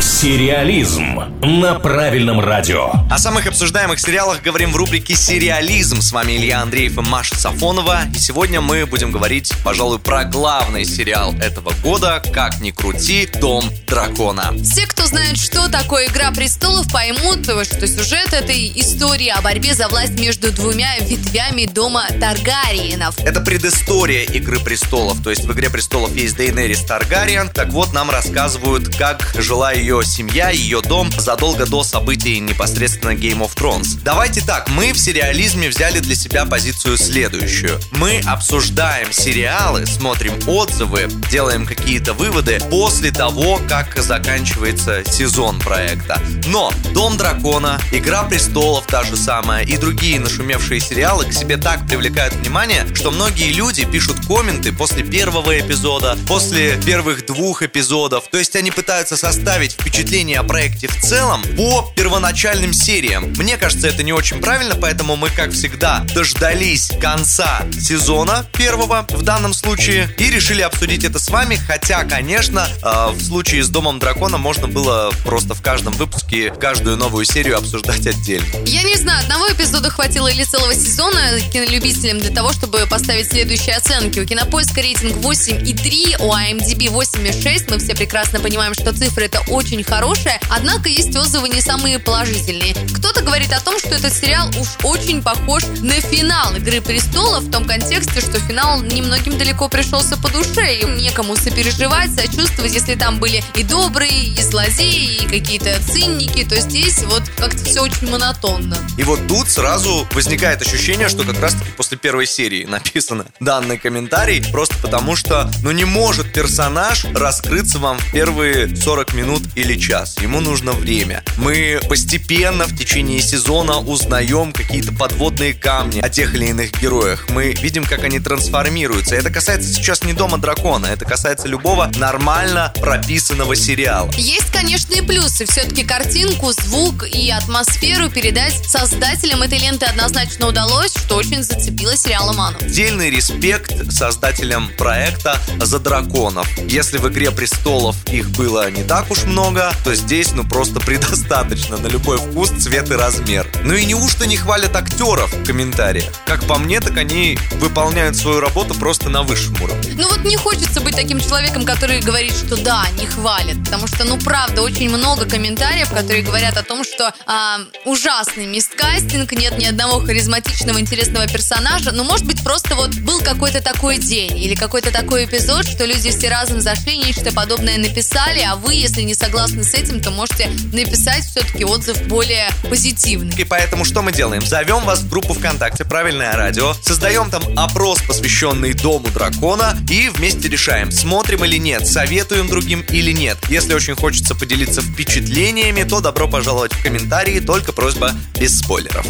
Сериализм на правильном радио. О самых обсуждаемых сериалах говорим в рубрике «Сериализм». С вами Илья Андреев и Маша Сафонова. И сегодня мы будем говорить, пожалуй, про главный сериал этого года «Как ни крути. Дом дракона». Все, кто знает, что такое «Игра престолов», поймут, что сюжет этой истории о борьбе за власть между двумя ветвями дома Таргариенов. Это предыстория «Игры престолов». То есть в «Игре престолов» есть Дейнерис Таргариен. Так вот, нам рассказывают, как жила ее ее семья, ее дом задолго до событий непосредственно Game of Thrones. Давайте так, мы в сериализме взяли для себя позицию следующую. Мы обсуждаем сериалы, смотрим отзывы, делаем какие-то выводы после того, как заканчивается сезон проекта. Но Дом Дракона, Игра Престолов та же самая и другие нашумевшие сериалы к себе так привлекают внимание, что многие люди пишут комменты после первого эпизода, после первых двух эпизодов. То есть они пытаются составить впечатление о проекте в целом по первоначальным сериям. Мне кажется, это не очень правильно, поэтому мы, как всегда, дождались конца сезона первого в данном случае и решили обсудить это с вами, хотя, конечно, э, в случае с Домом Дракона можно было просто в каждом выпуске каждую новую серию обсуждать отдельно. Я не знаю, одного эпизода хватило или целого сезона кинолюбителям для того, чтобы поставить следующие оценки. У Кинопоиска рейтинг 8,3, у IMDb 8,6. Мы все прекрасно понимаем, что цифры это очень очень хорошая, однако есть отзывы не самые положительные. Кто-то говорит о том, что этот сериал уж очень похож на финал «Игры престолов» в том контексте, что финал немногим далеко пришелся по душе, и некому сопереживать, сочувствовать, если там были и добрые, и злодеи, и какие-то цинники, то здесь вот как-то все очень монотонно. И вот тут сразу возникает ощущение, что как раз-таки после первой серии написано данный комментарий, просто потому что, ну не может персонаж раскрыться вам в первые 40 минут или час. Ему нужно время. Мы постепенно в течение сезона узнаем какие-то подводные камни о тех или иных героях. Мы видим, как они трансформируются. Это касается сейчас не Дома Дракона, это касается любого нормально прописанного сериала. Есть, конечно, и плюсы. Все-таки картинку, звук и атмосферу передать создателям этой ленты однозначно удалось, что очень зацепило сериал Ману. Отдельный респект создателям проекта «За драконов». Если в «Игре престолов» их было не так уж много, много, то здесь ну просто предостаточно на любой вкус, цвет и размер. Ну и неужто не хвалят актеров в комментариях? Как по мне, так они выполняют свою работу просто на высшем уровне. Ну вот не хочется быть таким человеком, который говорит, что да, не хвалят, потому что, ну правда, очень много комментариев, которые говорят о том, что а, ужасный мисткастинг, нет ни одного харизматичного, интересного персонажа, ну может быть просто вот был какой-то такой день или какой-то такой эпизод, что люди все разом зашли, нечто подобное написали, а вы, если не согласны согласны с этим, то можете написать все-таки отзыв более позитивный. И поэтому что мы делаем? Зовем вас в группу ВКонтакте «Правильное радио», создаем там опрос, посвященный Дому Дракона, и вместе решаем, смотрим или нет, советуем другим или нет. Если очень хочется поделиться впечатлениями, то добро пожаловать в комментарии, только просьба без спойлеров.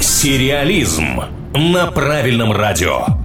Сериализм на правильном радио.